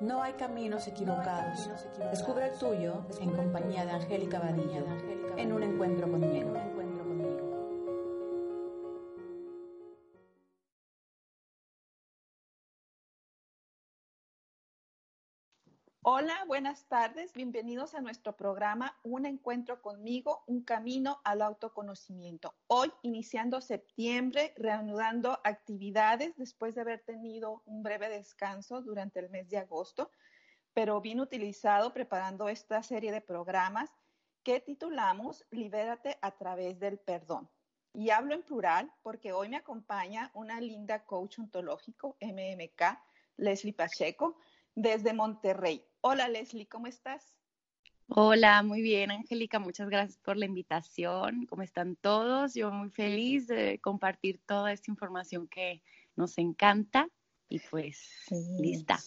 No hay caminos equivocados. Descubre el tuyo en compañía de Angélica Badilla en un encuentro conmigo. Hola, buenas tardes. Bienvenidos a nuestro programa Un encuentro conmigo, un camino al autoconocimiento. Hoy, iniciando septiembre, reanudando actividades después de haber tenido un breve descanso durante el mes de agosto, pero bien utilizado preparando esta serie de programas que titulamos Libérate a través del perdón. Y hablo en plural porque hoy me acompaña una linda coach ontológico, MMK, Leslie Pacheco, desde Monterrey. Hola Leslie, ¿cómo estás? Hola, muy bien, Angélica, muchas gracias por la invitación. ¿Cómo están todos? Yo muy feliz de compartir toda esta información que nos encanta y pues lista.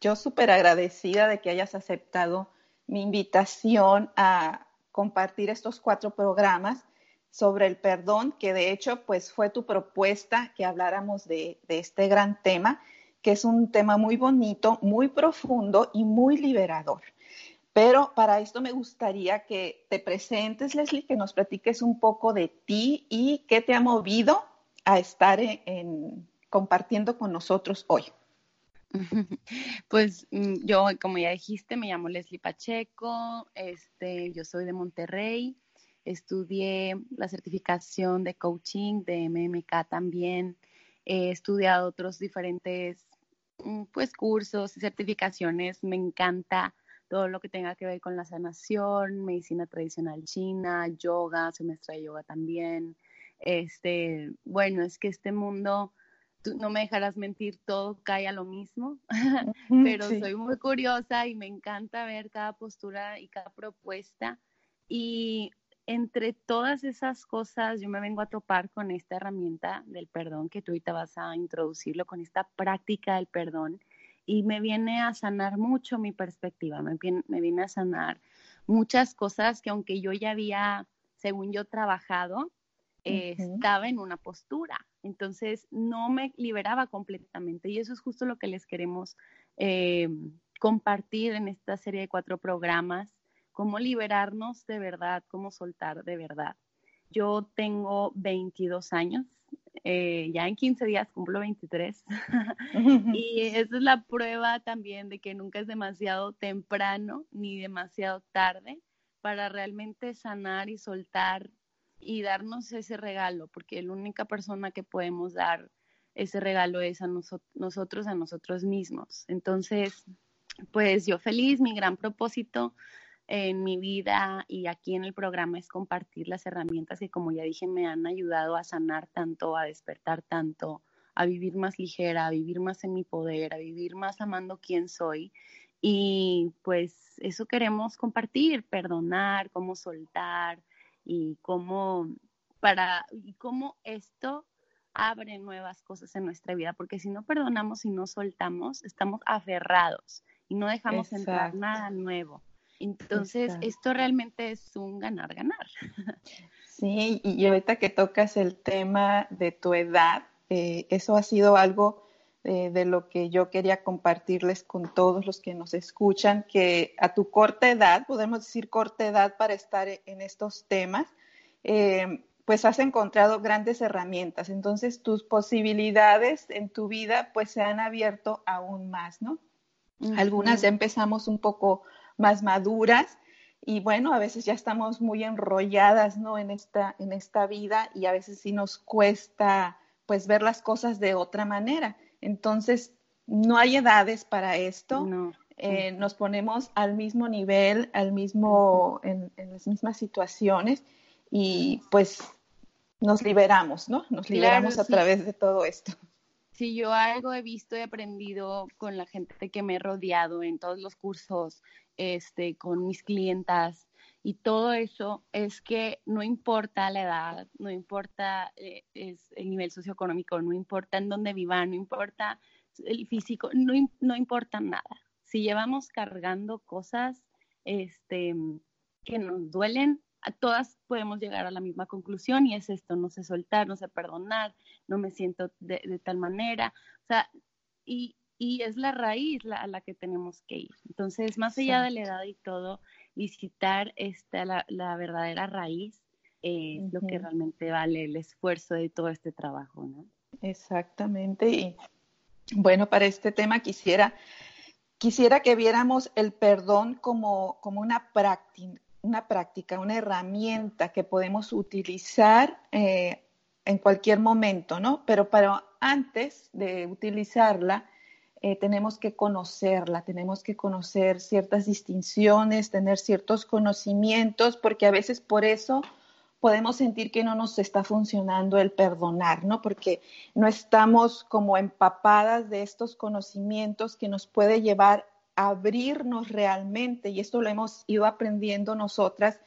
Yo súper agradecida de que hayas aceptado mi invitación a compartir estos cuatro programas sobre el perdón, que de hecho pues fue tu propuesta que habláramos de, de este gran tema que es un tema muy bonito, muy profundo y muy liberador. Pero para esto me gustaría que te presentes, Leslie, que nos platiques un poco de ti y qué te ha movido a estar en, compartiendo con nosotros hoy. Pues mm, yo, como ya dijiste, me llamo Leslie Pacheco, este, yo soy de Monterrey, estudié la certificación de coaching de MMK también, he estudiado otros diferentes pues cursos y certificaciones, me encanta todo lo que tenga que ver con la sanación, medicina tradicional china, yoga, semestre de yoga también. Este, bueno, es que este mundo, tú no me dejarás mentir, todo cae a lo mismo, pero soy muy curiosa y me encanta ver cada postura y cada propuesta. Y entre todas esas cosas, yo me vengo a topar con esta herramienta del perdón que tú ahorita vas a introducirlo, con esta práctica del perdón, y me viene a sanar mucho mi perspectiva, me viene, a sanar muchas cosas que aunque yo ya había, según yo, trabajado, eh, estaba en una postura. Entonces no me liberaba completamente. Y eso es justo lo que les queremos eh, compartir en esta serie de cuatro programas cómo liberarnos de verdad, cómo soltar de verdad. Yo tengo 22 años, eh, ya en 15 días cumplo 23 y esa es la prueba también de que nunca es demasiado temprano ni demasiado tarde para realmente sanar y soltar y darnos ese regalo, porque la única persona que podemos dar ese regalo es a nosotros, a nosotros mismos. Entonces, pues yo feliz, mi gran propósito en mi vida y aquí en el programa es compartir las herramientas que, como ya dije, me han ayudado a sanar tanto, a despertar tanto, a vivir más ligera, a vivir más en mi poder, a vivir más amando quién soy. Y pues eso queremos compartir, perdonar, cómo soltar y cómo para y cómo esto abre nuevas cosas en nuestra vida, porque si no perdonamos y no soltamos, estamos aferrados y no dejamos entrar nada nuevo. Entonces, esto realmente es un ganar-ganar. Sí, y ahorita que tocas el tema de tu edad, eh, eso ha sido algo eh, de lo que yo quería compartirles con todos los que nos escuchan, que a tu corta edad, podemos decir corta edad para estar en estos temas, eh, pues has encontrado grandes herramientas. Entonces, tus posibilidades en tu vida pues se han abierto aún más, ¿no? Algunas ya empezamos un poco más maduras y bueno, a veces ya estamos muy enrolladas, ¿no? En esta, en esta vida y a veces sí nos cuesta pues ver las cosas de otra manera. Entonces, no hay edades para esto. Eh, nos ponemos al mismo nivel, al mismo, en, las mismas situaciones y pues nos liberamos, ¿no? Nos liberamos a través de todo esto si yo algo he visto y aprendido con la gente que me he rodeado en todos los cursos, este, con mis clientas y todo eso, es que no importa la edad, no importa eh, es el nivel socioeconómico, no importa en dónde vivan, no importa el físico, no, no importa nada. Si llevamos cargando cosas este, que nos duelen, todas podemos llegar a la misma conclusión y es esto, no sé soltar, no sé perdonar, no me siento de, tal manera. O sea, y y es la raíz a la que tenemos que ir. Entonces, más allá de la edad y todo, visitar esta, la, verdadera raíz es lo que realmente vale el esfuerzo de todo este trabajo, ¿no? Exactamente. Y bueno, para este tema quisiera, quisiera que viéramos el perdón como, como una práctica, una práctica, una herramienta que podemos utilizar eh, en cualquier momento, ¿no? Pero, pero antes de utilizarla, eh, tenemos que conocerla, tenemos que conocer ciertas distinciones, tener ciertos conocimientos, porque a veces por eso podemos sentir que no nos está funcionando el perdonar, ¿no? Porque no estamos como empapadas de estos conocimientos que nos puede llevar abrirnos realmente, y esto lo hemos ido aprendiendo nosotras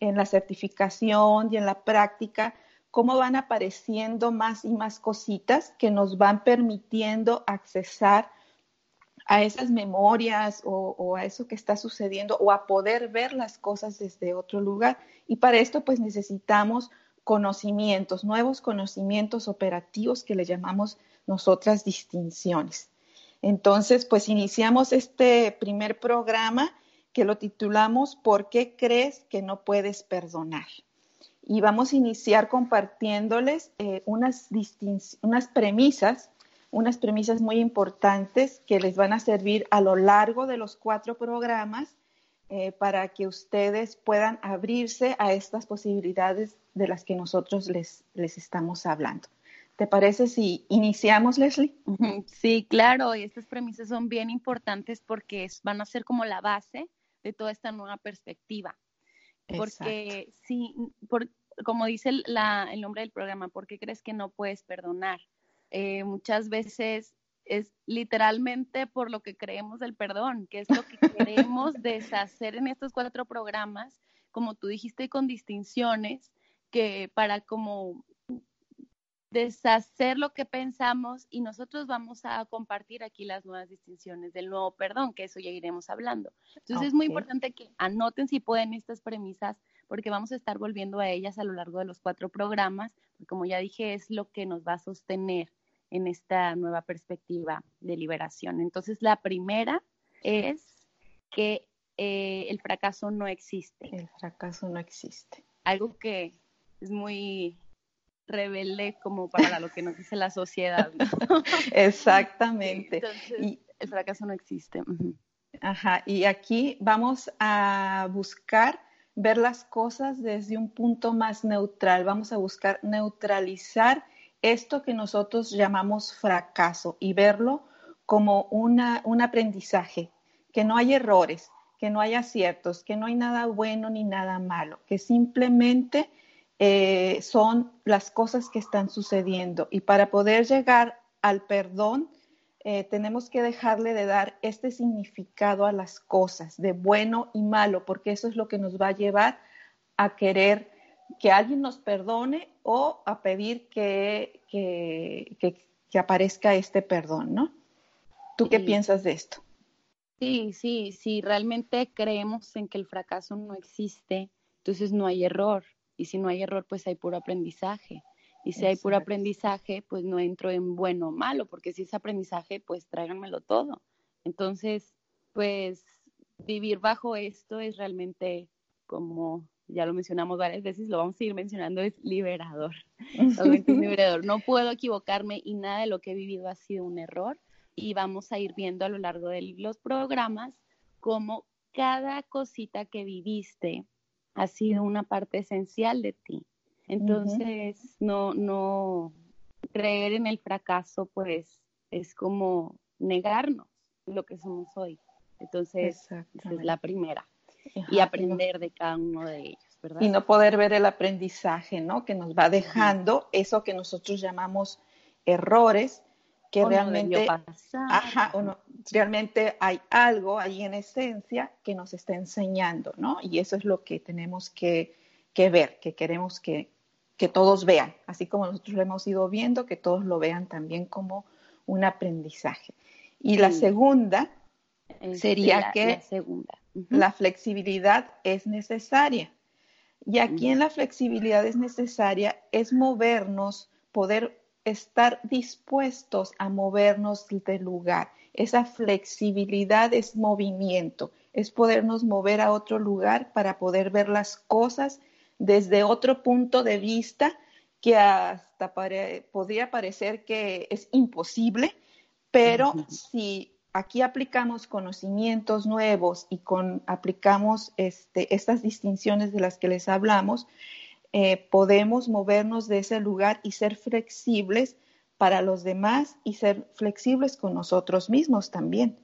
en la certificación y en la práctica, cómo van apareciendo más y más cositas que nos van permitiendo accesar a esas memorias o, a eso que está sucediendo o a poder ver las cosas desde otro lugar. Y para esto pues necesitamos conocimientos, nuevos conocimientos operativos que le llamamos nosotras distinciones. Entonces pues iniciamos este primer programa que lo titulamos ¿Por qué crees que no puedes perdonar? Y vamos a iniciar compartiéndoles eh, unas, premisas unas premisas muy importantes que les van a servir a lo largo de los cuatro programas eh, para que ustedes puedan abrirse a estas posibilidades de las que nosotros les, les estamos hablando. ¿Te parece si iniciamos, Leslie? Sí, claro, y estas premisas son bien importantes porque van a ser como la base de toda esta nueva perspectiva. Porque sí, por, como dice el nombre del programa, ¿por qué crees que no puedes perdonar? Eh, muchas veces es literalmente por lo que creemos del perdón, que es lo que queremos deshacer en estos cuatro programas, como tú dijiste, con distinciones, que para como deshacer lo que pensamos y nosotros vamos a compartir aquí las nuevas distinciones del nuevo perdón, que eso ya iremos hablando. Entonces es muy importante que anoten si pueden estas premisas, porque vamos a estar volviendo a ellas a lo largo de los cuatro programas, como ya dije, es lo que nos va a sostener en esta nueva perspectiva de liberación. Entonces, la primera es que eh, el fracaso no existe. El fracaso no existe. Algo que es muy rebelde como para lo que nos dice la sociedad. Exactamente. y, el fracaso no existe. Ajá, y aquí vamos a buscar ver las cosas desde un punto más neutral. Vamos a buscar neutralizar esto que nosotros llamamos fracaso y verlo como una, un aprendizaje, que no hay errores, que no hay aciertos, que no hay nada bueno ni nada malo, que simplemente eh, son las cosas que están sucediendo. Y para poder llegar al perdón, eh, tenemos que dejarle de dar este significado a las cosas, de bueno y malo, porque eso es lo que nos va a llevar a querer que alguien nos perdone o a pedir que, que, aparezca este perdón, ¿no? ¿Tú qué piensas de esto? Sí, sí, sí, realmente creemos en que el fracaso no existe, entonces no hay error. Y si no hay error, pues hay puro aprendizaje. Y si hay puro aprendizaje, pues no entro en bueno o malo, porque si es aprendizaje, pues tráiganmelo todo. Entonces, pues vivir bajo esto es realmente como ya lo mencionamos varias veces, lo vamos a seguir mencionando, es liberador. liberador. No puedo equivocarme y nada de lo que he vivido ha sido un error. Y vamos a ir viendo a lo largo de los programas cómo cada cosita que viviste ha sido una parte esencial de ti. Entonces, no, no creer en el fracaso, pues es como negarnos lo que somos hoy. Entonces, esa es la primera y aprender de cada uno de ellos, ¿verdad? Y no poder ver el aprendizaje, ¿no? Que nos va dejando eso que nosotros llamamos errores, que realmente, ajá, realmente hay algo ahí en esencia que nos está enseñando, ¿no? Y eso es lo que tenemos que, ver, que queremos que, todos vean, así como nosotros lo hemos ido viendo, que todos lo vean también como un aprendizaje. Y la segunda sería que segunda. la flexibilidad es necesaria. Y aquí en la flexibilidad es necesaria es movernos, poder estar dispuestos a movernos del lugar. Esa flexibilidad es movimiento, es podernos mover a otro lugar para poder ver las cosas desde otro punto de vista que hasta podría parecer que es imposible, pero si aquí aplicamos conocimientos nuevos y con, aplicamos este, estas distinciones de las que les hablamos, eh, podemos movernos de ese lugar y ser flexibles para los demás y ser flexibles con nosotros mismos también.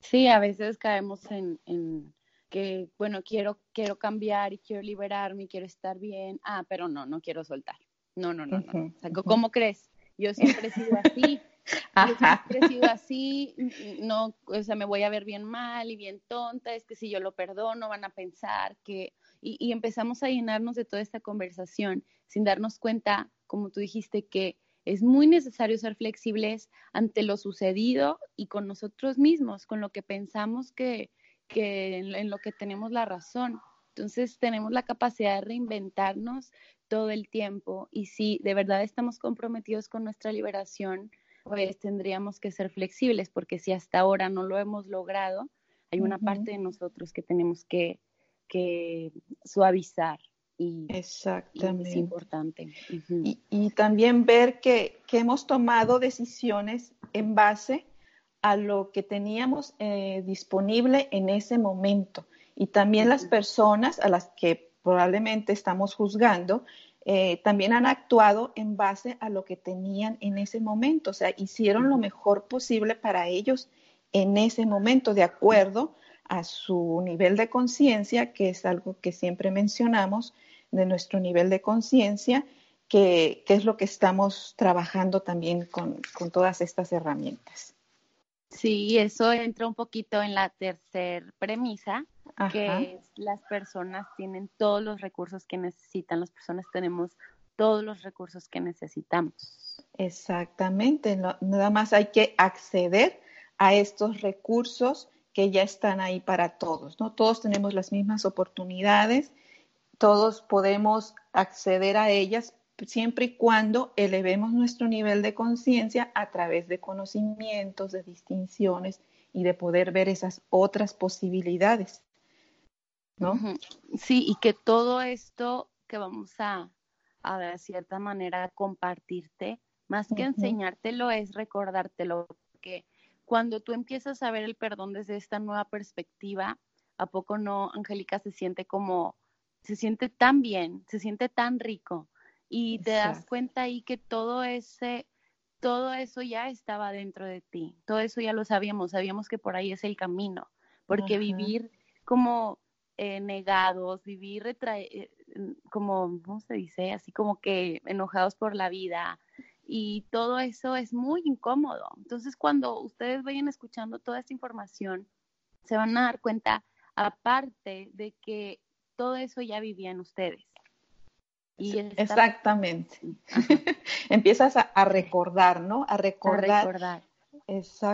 Sí, a veces caemos en, que, bueno, quiero, quiero cambiar y quiero liberarme y quiero estar bien. Ah, pero no, no quiero soltar. No, no, no, no. ¿Cómo crees? Yo siempre he sido así. Yo siempre he sido así, no, o sea, me voy a ver bien mal y bien tonta, es que si yo lo perdono van a pensar que, y, y empezamos a llenarnos de toda esta conversación sin darnos cuenta, como tú dijiste, que es muy necesario ser flexibles ante lo sucedido y con nosotros mismos, con lo que pensamos que, que en, lo que tenemos la razón. Entonces tenemos la capacidad de reinventarnos todo el tiempo y si de verdad estamos comprometidos con nuestra liberación, pues tendríamos que ser flexibles porque si hasta ahora no lo hemos logrado, hay una parte de nosotros que tenemos que, que suavizar y, Exactamente. es importante. y, también ver que, hemos tomado decisiones en base a lo que teníamos eh, disponible en ese momento. Y también las personas a las que probablemente estamos juzgando, eh, también han actuado en base a lo que tenían en ese momento, o sea, hicieron lo mejor posible para ellos en ese momento, de acuerdo a su nivel de conciencia, que es algo que siempre mencionamos, de nuestro nivel de conciencia, que, es lo que estamos trabajando también con, todas estas herramientas. Sí, eso entra un poquito en la tercera premisa, que es las personas tienen todos los recursos que necesitan, las personas tenemos todos los recursos que necesitamos. Exactamente, nada más hay que acceder a estos recursos que ya están ahí para todos, ¿no? Todos tenemos las mismas oportunidades todos podemos acceder a ellas siempre y cuando elevemos nuestro nivel de conciencia a través de conocimientos, de distinciones y de poder ver esas otras posibilidades. ¿No? Sí, y que todo esto que vamos a, a de cierta manera compartirte, más que enseñártelo es recordártelo, porque cuando tú empiezas a ver el perdón desde esta nueva perspectiva, ¿a poco no, Angélica, se siente como se siente tan bien, se siente tan rico y te das cuenta ahí que todo ese todo eso ya estaba dentro de ti, todo eso ya lo sabíamos, sabíamos que por ahí es el camino, porque vivir como eh, negados, vivir eh, como, ¿cómo se dice? Así como que enojados por la vida y todo eso es muy incómodo. Entonces, cuando ustedes vayan escuchando toda esta información, se van a dar cuenta, aparte de que todo eso ya vivían ustedes. Y Exactamente. Empiezas a, recordar, ¿no? A recordar. A recordar.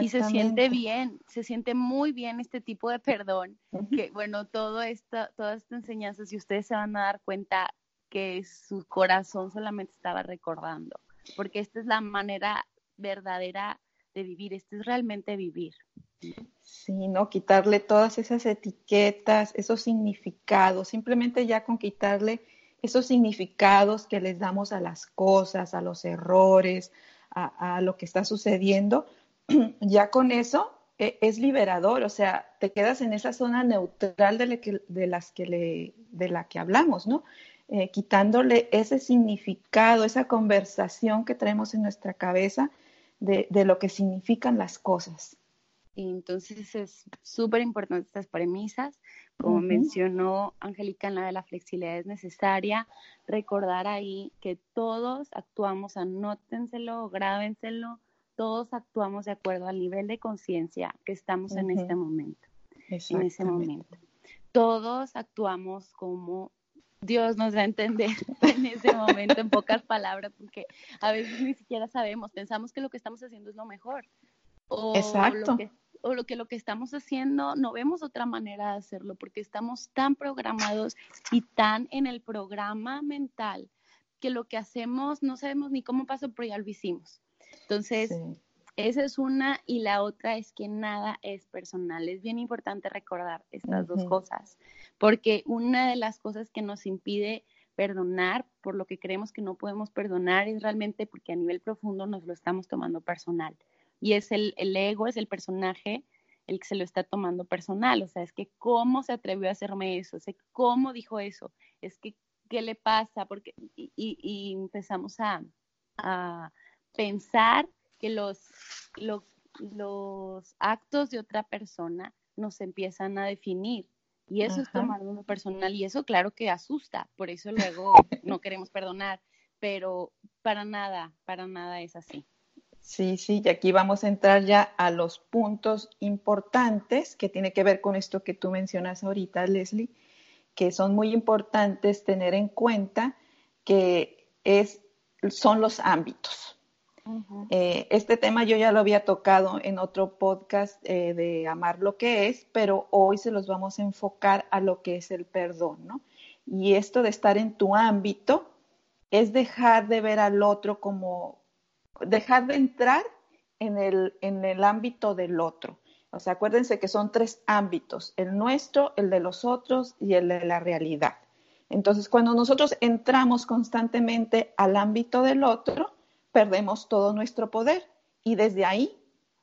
Y se siente bien, se siente muy bien este tipo de perdón, que bueno, todo esto, toda esta enseñanza, si ustedes se van a dar cuenta que su corazón solamente estaba recordando, porque esta es la manera verdadera de vivir, esto es realmente vivir. Sí, ¿no? Quitarle todas esas etiquetas, esos significados, simplemente ya con quitarle esos significados que les damos a las cosas, a los errores, a, lo que está sucediendo, ya con eso e, es liberador, o sea, te quedas en esa zona neutral de, las que de la que hablamos, ¿no? Eh, quitándole ese significado, esa conversación que traemos en nuestra cabeza de, de lo que significan las cosas. Entonces es súper importante estas premisas. Como mencionó Angélica en la de la flexibilidad es necesaria, recordar ahí que todos actuamos, anótenselo, grábenselo, todos actuamos de acuerdo al nivel de conciencia que estamos en este momento, en ese momento. Todos actuamos como Dios nos va a entender en ese momento, en pocas palabras, porque a veces ni siquiera sabemos, pensamos que lo que estamos haciendo es lo mejor. O Exacto. Lo que, o lo que lo que estamos haciendo no vemos otra manera de hacerlo porque estamos tan programados y tan en el programa mental que lo que hacemos no sabemos ni cómo pasó, pero ya lo hicimos. Entonces, esa es una y la otra es que nada es personal. Es bien importante recordar estas dos cosas, porque una de las cosas que nos impide perdonar por lo que creemos que no podemos perdonar es realmente porque a nivel profundo nos lo estamos tomando personal. Y es el, el ego, es el personaje el que se lo está tomando personal. O sea, es que cómo se atrevió a hacerme eso, es cómo dijo eso, es que qué le pasa, porque y, empezamos a, pensar que los, los, actos de otra persona nos empiezan a definir. Y eso es tomarlo uno personal y eso claro que asusta, por eso luego no queremos perdonar, pero para nada, para nada es así. Sí, sí, y aquí vamos a entrar ya a los puntos importantes que tiene que ver con esto que tú mencionas ahorita, Leslie, que son muy importantes tener en cuenta que es, son los ámbitos. Eh, este tema yo ya lo había tocado en otro podcast eh, de amar lo que es, pero hoy se los vamos a enfocar a lo que es el perdón, ¿no? Y esto de estar en tu ámbito es dejar de ver al otro como dejar de entrar en el, en el ámbito del otro. O sea, acuérdense que son tres ámbitos, el nuestro, el de los otros y el de la realidad. Entonces, cuando nosotros entramos constantemente al ámbito del otro, perdemos todo nuestro poder y desde ahí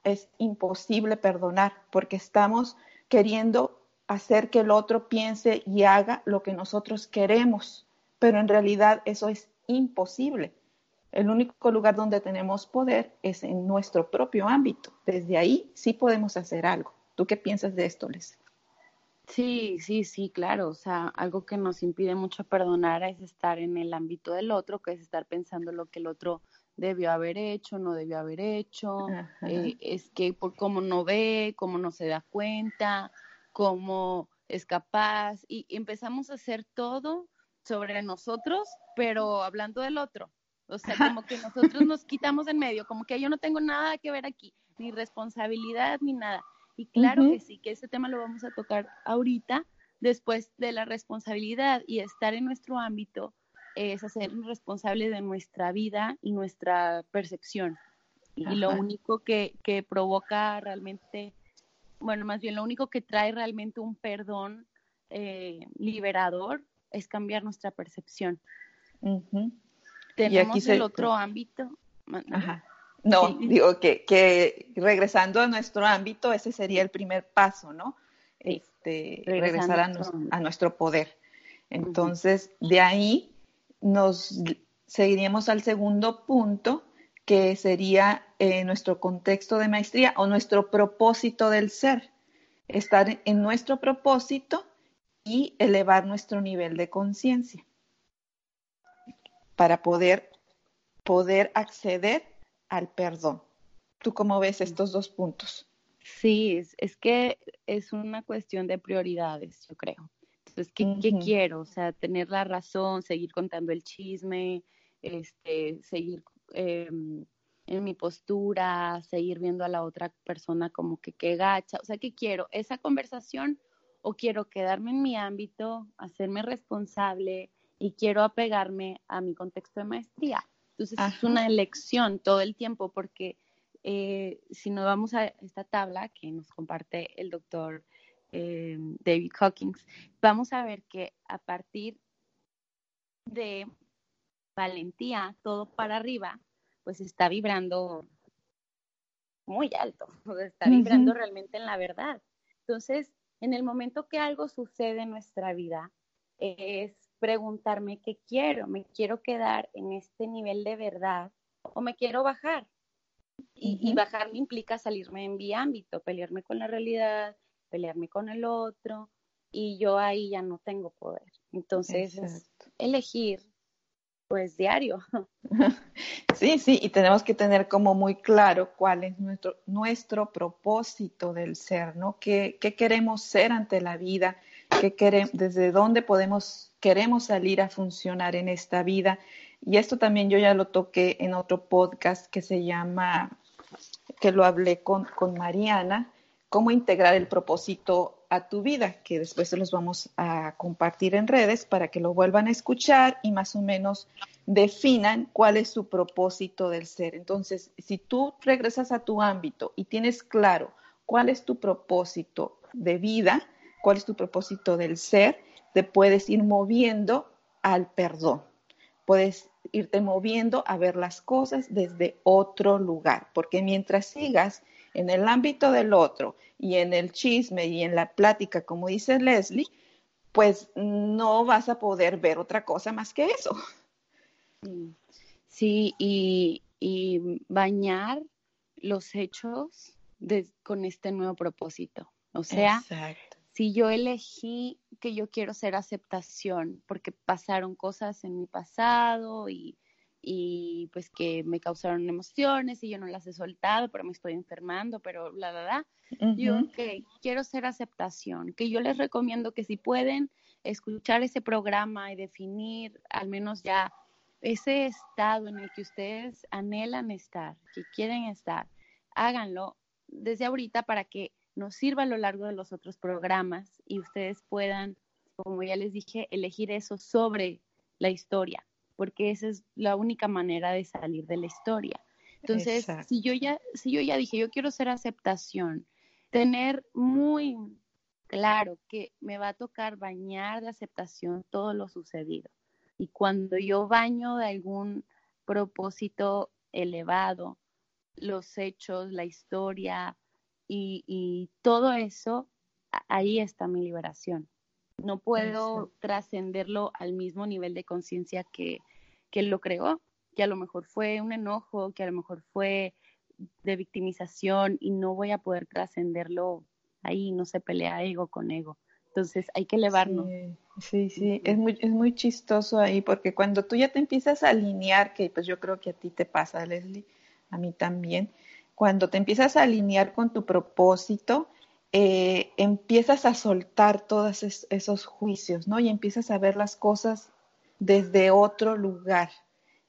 es imposible perdonar porque estamos queriendo hacer que el otro piense y haga lo que nosotros queremos, pero en realidad eso es imposible el único lugar donde tenemos poder es en nuestro propio ámbito. Desde ahí sí podemos hacer algo. ¿Tú qué piensas de esto, Les? Sí, sí, sí, claro. O sea, algo que nos impide mucho perdonar es estar en el ámbito del otro, que es estar pensando lo que el otro debió haber hecho, no debió haber hecho, eh, es que por cómo no ve, cómo no se da cuenta, cómo es capaz, y empezamos a hacer todo sobre nosotros, pero hablando del otro. O sea, como que nosotros nos quitamos en medio, como que yo no tengo nada que ver aquí, ni responsabilidad ni nada. Y claro que sí, que ese tema lo vamos a tocar ahorita, después de la responsabilidad y estar en nuestro ámbito es hacernos responsables de nuestra vida y nuestra percepción. Y lo único que, que, provoca realmente, bueno, más bien lo único que trae realmente un perdón eh, liberador es cambiar nuestra percepción. Tenemos el otro ámbito. Ajá. No, digo que, que, regresando a nuestro ámbito, ese sería el primer paso, ¿no? Este, regresar a, nuestro poder. Entonces, de ahí nos seguiríamos al segundo punto, que sería eh, nuestro contexto de maestría o nuestro propósito del ser. Estar en nuestro propósito y elevar nuestro nivel de conciencia para poder, poder acceder al perdón. ¿Tú cómo ves estos dos puntos? Sí, es, que es una cuestión de prioridades, yo creo. Entonces, ¿qué, quiero? O sea, tener la razón, seguir contando el chisme, este, seguir em, en mi postura, seguir viendo a la otra persona como que qué gacha. O sea, ¿qué quiero? ¿Esa conversación o quiero quedarme en mi ámbito, hacerme responsable, y quiero apegarme a mi contexto de maestría. Entonces es una elección todo el tiempo porque eh, si nos vamos a esta tabla que nos comparte el doctor eh, David Hawkins, vamos a ver que a partir de valentía, todo para arriba, pues está vibrando muy alto, está vibrando realmente en la verdad. Entonces, en el momento que algo sucede en nuestra vida, es preguntarme qué quiero, me quiero quedar en este nivel de verdad o me quiero bajar. Y, bajar implica salirme en mi ámbito, pelearme con la realidad, pelearme con el otro, y yo ahí ya no tengo poder. Entonces, elegir, pues, diario. Sí, sí, y tenemos que tener como muy claro cuál es nuestro, nuestro propósito del ser, ¿no? ¿Qué, qué queremos ser ante la vida? ¿Qué queremos, desde dónde podemos queremos salir a funcionar en esta vida. Y esto también yo ya lo toqué en otro podcast que se llama, que lo hablé con, con Mariana, cómo integrar el propósito a tu vida, que después se los vamos a compartir en redes para que lo vuelvan a escuchar y más o menos definan cuál es su propósito del ser. Entonces, si tú regresas a tu ámbito y tienes claro cuál es tu propósito de vida, cuál es tu propósito del ser, te puedes ir moviendo al perdón. Puedes irte moviendo a ver las cosas desde otro lugar, porque mientras sigas en el ámbito del otro y en el chisme y en la plática, como dice Leslie, pues no vas a poder ver otra cosa más que eso. Sí, y, bañar los hechos con este nuevo propósito. O sea, si yo elegí que yo quiero ser aceptación porque pasaron cosas en mi pasado y, y pues que me causaron emociones y yo no las he soltado, pero me estoy enfermando, pero la verdad, yo que quiero ser aceptación, que yo les recomiendo que si pueden escuchar ese programa y definir al menos ya ese estado en el que ustedes anhelan estar, que quieren estar, háganlo desde ahorita para que nos sirva a lo largo de los otros programas y ustedes puedan, como ya les dije, elegir eso sobre la historia porque esa es la única manera de salir de la historia. Entonces, si yo ya si yo ya dije, yo quiero ser aceptación, tener muy claro que me va a tocar bañar de aceptación todo lo sucedido. Y cuando yo baño de algún propósito elevado, los hechos, la historia y, y todo eso, ahí está mi liberación. No puedo trascenderlo al mismo nivel de conciencia que, que lo creó, que a lo mejor fue un enojo, que a lo mejor fue de victimización y no voy a poder trascenderlo ahí, no se pelea ego con ego. Entonces hay que elevarnos. Sí, sí, Es, muy, es muy chistoso ahí porque cuando tú ya te empiezas a alinear, que pues yo creo que a ti te pasa, Leslie, a mí también, cuando te empiezas a alinear con tu propósito, eh, empiezas a soltar todos esos juicios, ¿no? Y empiezas a ver las cosas desde otro lugar.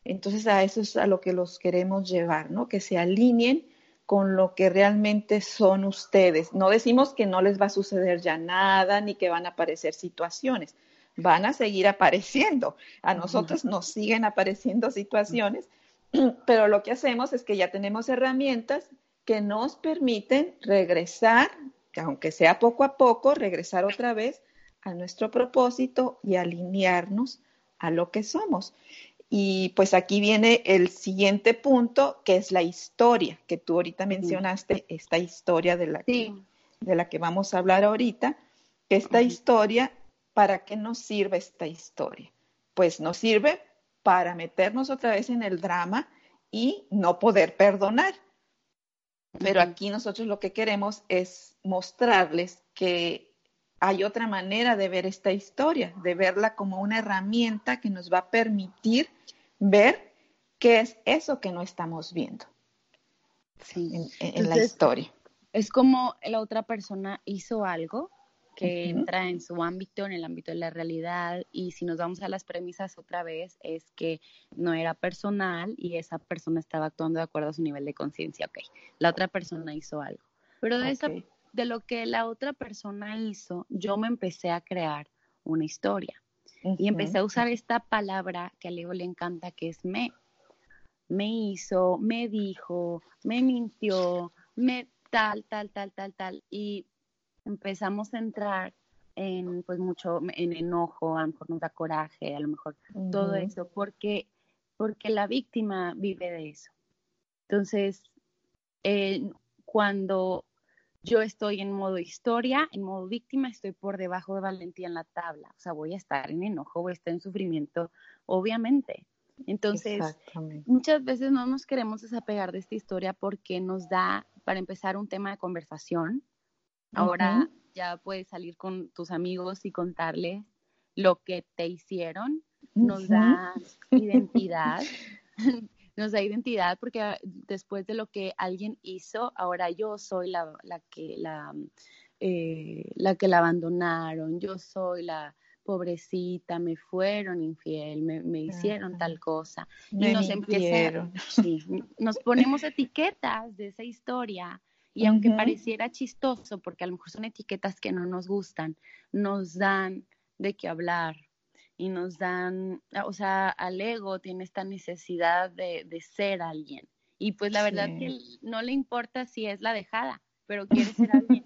Entonces a eso es a lo que los queremos llevar, ¿no? Que se alineen con lo que realmente son ustedes. No decimos que no les va a suceder ya nada ni que van a aparecer situaciones. Van a seguir apareciendo. A nosotros nos siguen apareciendo situaciones, pero lo que hacemos es que ya tenemos herramientas que nos permiten regresar, aunque sea poco a poco, regresar otra vez a nuestro propósito y alinearnos a lo que somos. Y pues aquí viene el siguiente punto, que es la historia, que tú ahorita mencionaste, esta historia de la, que, de la que vamos a hablar ahorita. Esta historia, ¿para qué nos sirve esta historia? Pues nos sirve para meternos otra vez en el drama y no poder perdonar. Pero aquí nosotros lo que queremos es mostrarles que hay otra manera de ver esta historia, de verla como una herramienta que nos va a permitir ver qué es eso que no estamos viendo en, la historia. Es como la otra persona hizo algo que entra en su ámbito, en el ámbito de la realidad, y si nos vamos a las premisas otra vez, es que no era personal y esa persona estaba actuando de acuerdo a su nivel de conciencia. Ok, la otra persona hizo algo. Pero de esa de lo que la otra persona hizo, yo me empecé a crear una historia. Y empecé a usar esta palabra que a Leo le encanta, que es me. Me hizo, me dijo, me mintió, me tal, tal, tal, tal, tal. Y empezamos a entrar en pues mucho en enojo, a lo mejor nos da coraje, a lo mejor todo eso, porque, porque la víctima vive de eso. Entonces, eh, cuando yo estoy en modo historia, en modo víctima, estoy por debajo de valentía en la tabla. O sea, voy a estar en enojo, voy a estar en sufrimiento, obviamente. Entonces, muchas veces no nos queremos desapegar de esta historia porque nos da, para empezar, un tema de conversación. Ahora ya puedes salir con tus amigos y contarles lo que te hicieron. Nos da identidad. nos da identidad porque ah, después de lo que alguien hizo, ahora yo soy la, la que la, eh, la que la abandonaron, yo soy la pobrecita, me fueron infiel, me, hicieron tal cosa. y nos empieza, nos ponemos etiquetas de esa historia. Y aunque pareciera chistoso, porque a lo mejor son etiquetas que no nos gustan, nos dan de qué hablar, y nos dan, o sea, al ego tiene esta necesidad de, ser alguien. Y pues la verdad que no le importa si es la dejada, pero quiere ser alguien.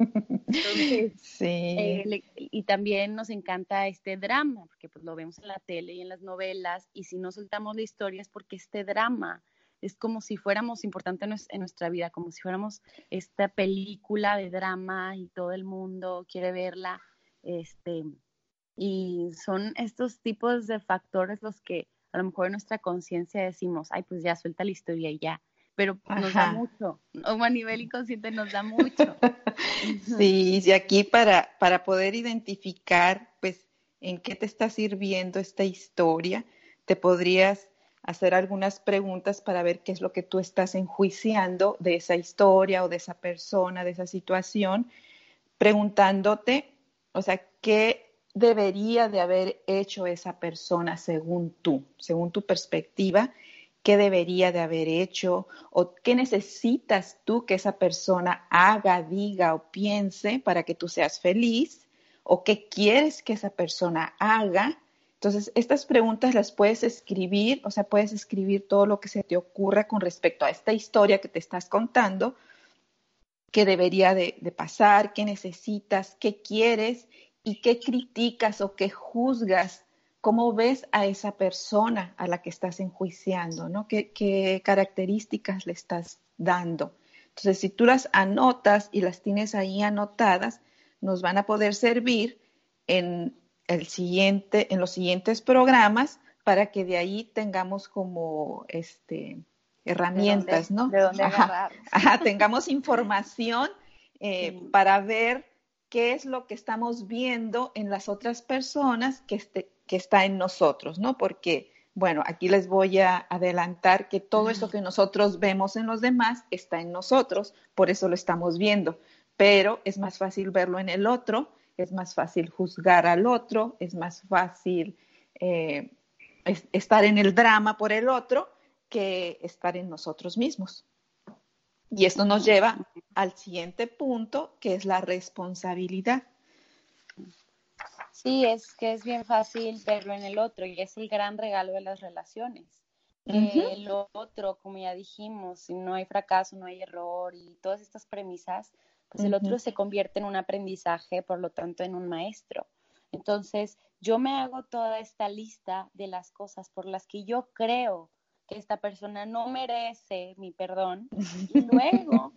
sí. Eh, y también nos encanta este drama, porque pues lo vemos en la tele y en las novelas, y si no soltamos la historia es porque este drama es como si fuéramos importantes en nuestra vida, como si fuéramos esta película de drama y todo el mundo quiere verla. Este, y son estos tipos de factores los que a lo mejor en nuestra conciencia decimos, ay, pues ya suelta la historia y ya, pero nos da mucho, o a nivel inconsciente nos da mucho. sí, y aquí para, para poder identificar, pues, en qué te está sirviendo esta historia, te podrías hacer algunas preguntas para ver qué es lo que tú estás enjuiciando de esa historia o de esa persona, de esa situación, preguntándote, o sea, qué debería de haber hecho esa persona según tú, según tu perspectiva? ¿Qué debería de haber hecho? ¿O qué necesitas tú que esa persona haga, diga o piense para que tú seas feliz? ¿O qué quieres que esa persona haga? Entonces, estas preguntas las puedes escribir, o sea, puedes escribir todo lo que se te ocurra con respecto a esta historia que te estás contando, qué debería de, de pasar, qué necesitas, qué quieres y qué criticas o qué juzgas, cómo ves a esa persona a la que estás enjuiciando, ¿no? ¿Qué, características le estás dando? Entonces, si tú las anotas y las tienes ahí anotadas, nos van a poder servir en, el siguiente, en los siguientes programas para que de ahí tengamos como este, herramientas, ¿no? De dónde ajá, tengamos información eh, para ver qué es lo que estamos viendo en las otras personas que, este, que está en nosotros, ¿no? Porque, bueno, aquí les voy a adelantar que todo eso que nosotros vemos en los demás está en nosotros, por eso lo estamos viendo, pero es más fácil verlo en el otro, es más fácil juzgar al otro, es más fácil eh, estar en el drama por el otro que estar en nosotros mismos. Y esto nos lleva al siguiente punto, que es la responsabilidad. Sí, es que es bien fácil verlo en el otro y es el gran regalo de las relaciones. El otro, como ya dijimos, si no hay fracaso, no hay error y todas estas premisas, pues el otro se convierte en un aprendizaje, por lo tanto, en un maestro. Entonces, yo me hago toda esta lista de las cosas por las que yo creo que esta persona no merece mi perdón. Y luego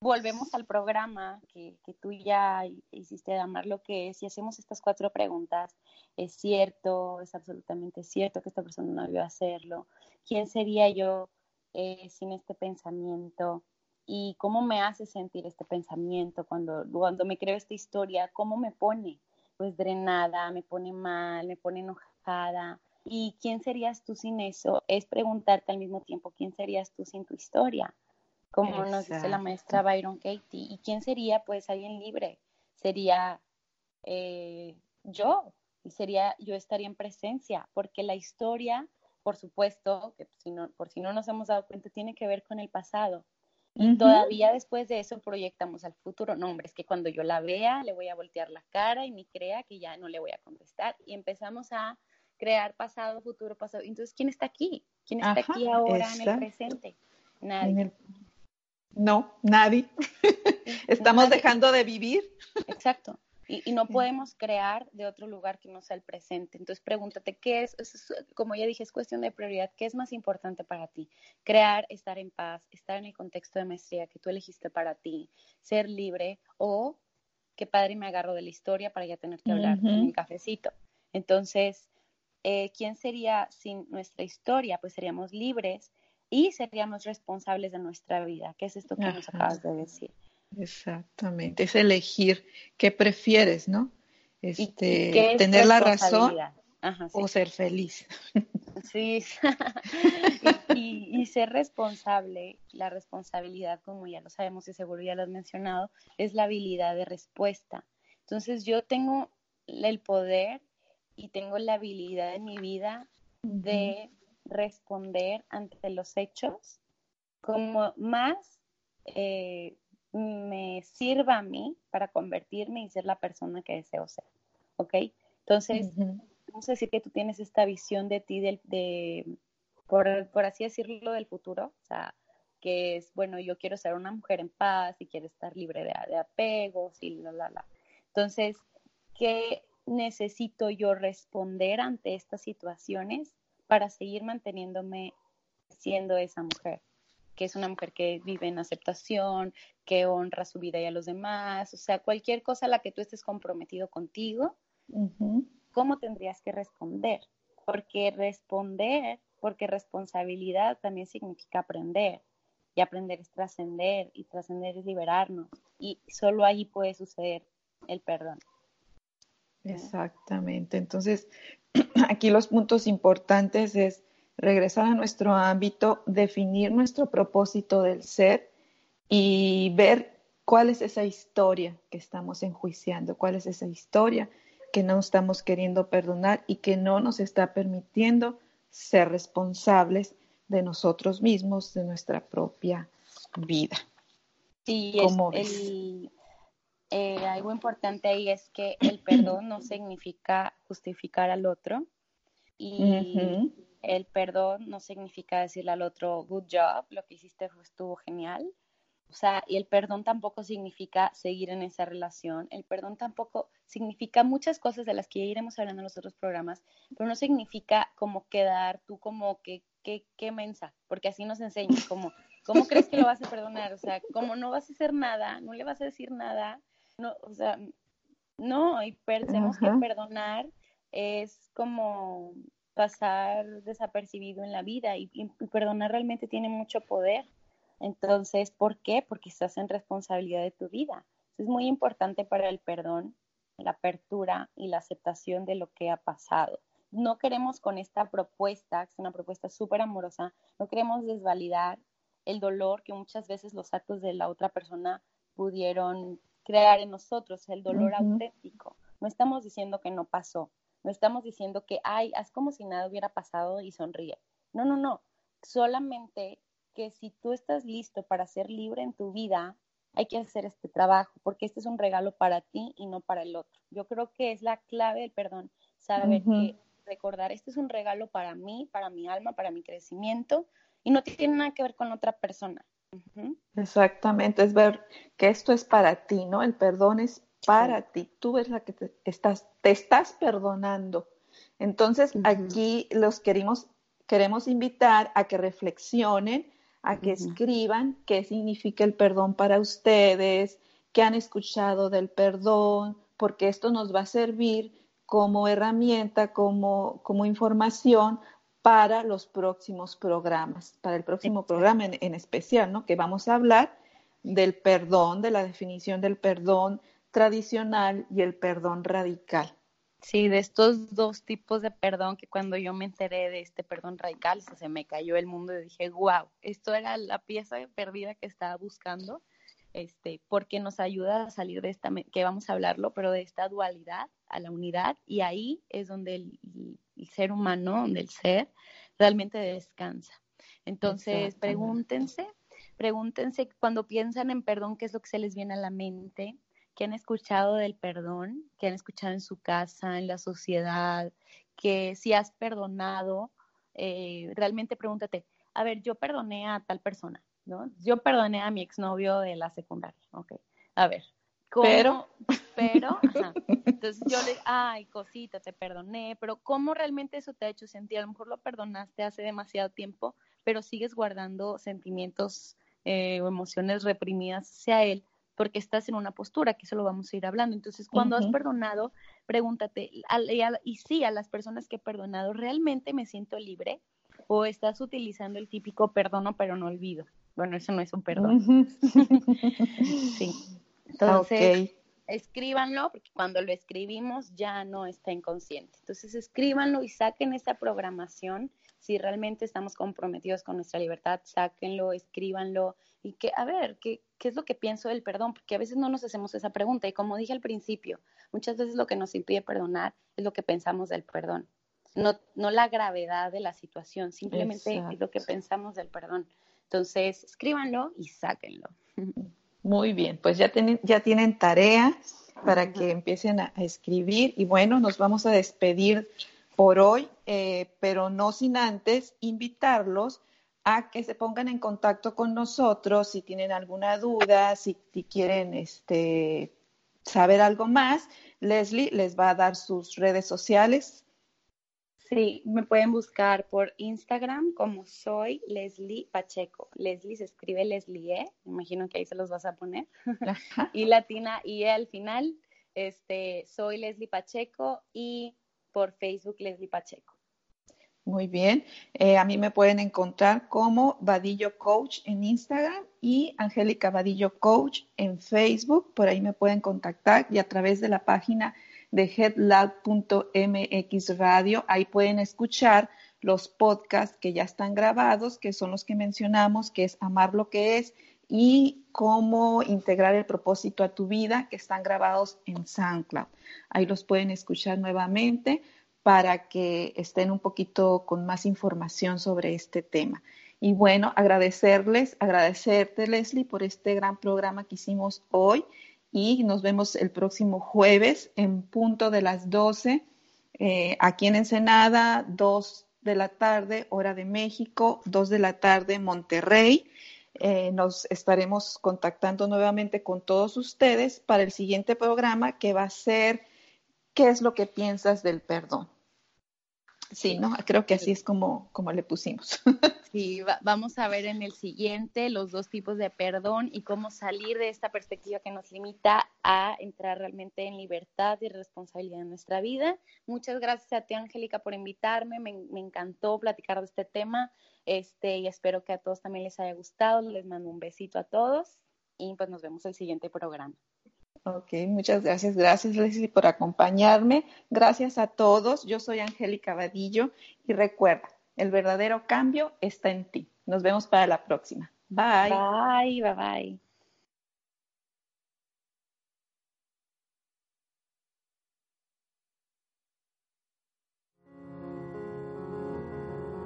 volvemos al programa que, que, tú ya hiciste de amar lo que es y hacemos estas cuatro preguntas. ¿Es cierto? ¿Es absolutamente cierto que esta persona no debió hacerlo? ¿Quién sería yo eh, sin este pensamiento? ¿Y cómo me hace sentir este pensamiento cuando, cuando me creo esta historia? ¿Cómo me pone? Pues drenada, me pone mal, me pone enojada, ¿Y quién serías tú sin eso? Es preguntarte al mismo tiempo, ¿quién serías tú sin tu historia? Como nos dice la maestra Byron Katie. ¿Y quién sería? Pues alguien libre. Sería eh, yo. Y sería, yo estaría en presencia, porque la historia, por supuesto, que si no, por si no nos hemos dado cuenta, tiene que ver con el pasado. Y todavía después de eso proyectamos al futuro. No, hombre, es que cuando yo la vea, le voy a voltear la cara y ni crea que ya no le voy a contestar. Y empezamos a crear pasado, futuro, pasado. Entonces, ¿quién está aquí? ¿Quién está aquí ahora en el presente? Nadie. No, nadie. Estamos dejando de vivir. Exacto. Y, no podemos crear de otro lugar que no sea el presente. Entonces pregúntate, ¿qué es, como ya dije, es cuestión de prioridad, ¿qué es más importante para ti? Crear, estar en paz, estar en el contexto de maestría que tú elegiste para ti, ser libre o qué padre me agarro de la historia para ya tener que hablar en un cafecito. Entonces, eh, ¿quién sería sin nuestra historia? Pues seríamos libres y seríamos responsables de nuestra vida, que es esto que nos acabas de decir. Exactamente, es elegir qué prefieres, ¿no? Este, tener la razón o ser feliz. Sí, y, y, ser responsable, la responsabilidad, como ya lo sabemos y seguro ya lo has mencionado, es la habilidad de respuesta. Entonces yo tengo el poder y tengo la habilidad en mi vida de responder ante los hechos como más eh, me sirva a mí para convertirme y ser la persona que deseo ser. ¿Ok? Entonces, vamos a decir que tú tienes esta visión de ti, de, de por, por, así decirlo, del futuro, o sea, que es, bueno, yo quiero ser una mujer en paz y quiero estar libre de, de apegos y la, la, la. Entonces, ¿qué necesito yo responder ante estas situaciones para seguir manteniéndome siendo esa mujer? que es una mujer que vive en aceptación, que honra su vida y a los demás, o sea, cualquier cosa a la que tú estés comprometido contigo, ¿cómo tendrías que responder? Porque responder, porque responsabilidad también significa aprender, y aprender es trascender, y trascender es liberarnos, y solo ahí puede suceder el perdón. Exactamente, entonces aquí los puntos importantes es regresar a nuestro ámbito, definir nuestro propósito del ser y ver cuál es esa historia que estamos enjuiciando, cuál es esa historia que no estamos queriendo perdonar y que no nos está permitiendo ser responsables de nosotros mismos, de nuestra propia vida. Sí, eh, algo importante ahí es que el perdón no significa justificar al otro y el perdón no significa decirle al otro, good job, lo que hiciste estuvo genial. O sea, y el perdón tampoco significa seguir en esa relación. El perdón tampoco significa muchas cosas de las que ya iremos hablando en los otros programas, pero no significa como quedar tú como que, que, qué mensa, porque así nos enseña, como, ¿cómo crees que lo vas a perdonar? O sea, como no vas a hacer nada, no le vas a decir nada, no, o sea, no, y tenemos que perdonar es como pasar desapercibido en la vida y, perdonar realmente tiene mucho poder. Entonces, ¿por qué? Porque estás en responsabilidad de tu vida. Es muy importante para el perdón, la apertura y la aceptación de lo que ha pasado. No queremos con esta propuesta, que es una propuesta súper amorosa, no queremos desvalidar el dolor que muchas veces los actos de la otra persona pudieron crear en nosotros, el dolor auténtico. No estamos diciendo que no pasó, no estamos diciendo que, ay, haz como si nada hubiera pasado y sonríe. No, no, no. Solamente que si tú estás listo para ser libre en tu vida, hay que hacer este trabajo, porque este es un regalo para ti y no para el otro. Yo creo que es la clave del perdón, saber que recordar, este es un regalo para mí, para mi alma, para mi crecimiento, y no tiene nada que ver con otra persona. Exactamente, es ver que esto es para ti, ¿no? El perdón es para ti, tú eres la que te estás, te estás perdonando. Entonces, aquí los queremos, queremos invitar a que reflexionen, a que escriban qué significa el perdón para ustedes, qué han escuchado del perdón, porque esto nos va a servir como herramienta, como, como información para los próximos programas, para el próximo programa en, en especial, ¿no? Que vamos a hablar del perdón, de la definición del perdón, tradicional y el perdón radical. Sí, de estos dos tipos de perdón que cuando yo me enteré de este perdón radical, se me cayó el mundo y dije, wow, esto era la pieza perdida que estaba buscando, este, porque nos ayuda a salir de esta, que vamos a hablarlo, pero de esta dualidad a la unidad y ahí es donde el, el ser humano, donde el ser realmente descansa. Entonces, pregúntense, pregúntense cuando piensan en perdón, qué es lo que se les viene a la mente, que han escuchado del perdón, que han escuchado en su casa, en la sociedad, que si has perdonado, eh, realmente pregúntate, a ver, yo perdoné a tal persona, ¿no? Yo perdoné a mi exnovio de la secundaria, ok. A ver, ¿cómo? Pero, pero, entonces yo le, ay, cosita, te perdoné, pero ¿cómo realmente eso te ha hecho sentir? A lo mejor lo perdonaste hace demasiado tiempo, pero sigues guardando sentimientos eh, o emociones reprimidas hacia él porque estás en una postura, que eso lo vamos a ir hablando. Entonces, cuando has perdonado, pregúntate, y, sí, a las personas que he perdonado, ¿realmente me siento libre? ¿O estás utilizando el típico perdono pero no olvido? Bueno, eso no es un perdón. sí. Entonces, escríbanlo, porque cuando lo escribimos ya no está inconsciente. Entonces, escríbanlo y saquen esa programación. Si realmente estamos comprometidos con nuestra libertad, sáquenlo, escríbanlo, y que, a ver, ¿qué, ¿qué es lo que pienso del perdón? Porque a veces no nos hacemos esa pregunta y como dije al principio, muchas veces lo que nos impide perdonar es lo que pensamos del perdón, no, no la gravedad de la situación, simplemente es lo que pensamos del perdón. Entonces, escríbanlo y sáquenlo. Muy bien, pues ya, tienen, ya tienen tarea para que empiecen a, escribir y bueno, nos vamos a despedir por hoy, eh, pero no sin antes invitarlos a que se pongan en contacto con nosotros si tienen alguna duda, si, quieren este, saber algo más. Leslie les va a dar sus redes sociales. Sí, me pueden buscar por Instagram como soy Leslie Pacheco. Leslie se escribe Leslie, me imagino que ahí se los vas a poner. y latina y al final, este, soy Leslie Pacheco y por Facebook Leslie Pacheco. Muy bien. Eh, a mí me pueden encontrar como Vadillo Coach en Instagram y Angélica Vadillo Coach en Facebook. Por ahí me pueden contactar y a través de la página de headlab.mx radio. Ahí pueden escuchar los podcasts que ya están grabados, que son los que mencionamos, que es amar lo que es y cómo integrar el propósito a tu vida, que están grabados en SoundCloud. Ahí los pueden escuchar nuevamente para que estén un poquito con más información sobre este tema. Y bueno, agradecerles, agradecerte Leslie por este gran programa que hicimos hoy y nos vemos el próximo jueves en punto de las 12 eh, aquí en Ensenada, 2 de la tarde, hora de México, 2 de la tarde, Monterrey. Eh, nos estaremos contactando nuevamente con todos ustedes para el siguiente programa que va a ser ¿Qué es lo que piensas del perdón? Sí, ¿no? Creo que así es como, como le pusimos. Sí, vamos a ver en el siguiente los dos tipos de perdón y cómo salir de esta perspectiva que nos limita a entrar realmente en libertad y responsabilidad en nuestra vida. Muchas gracias a ti, Angélica, por invitarme. Me, me, encantó platicar de este tema este, y espero que a todos también les haya gustado. Les mando un besito a todos y pues nos vemos el siguiente programa. Ok, muchas gracias. Gracias, Leslie, por acompañarme. Gracias a todos. Yo soy Angélica Vadillo y recuerda, el verdadero cambio está en ti. Nos vemos para la próxima. Bye. Bye, bye, bye.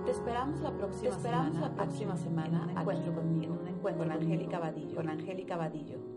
Te esperamos la próxima, Te esperamos semana, la próxima semana, un encuentro conmigo, un encuentro con Angélica Vadillo, con Angélica Vadillo.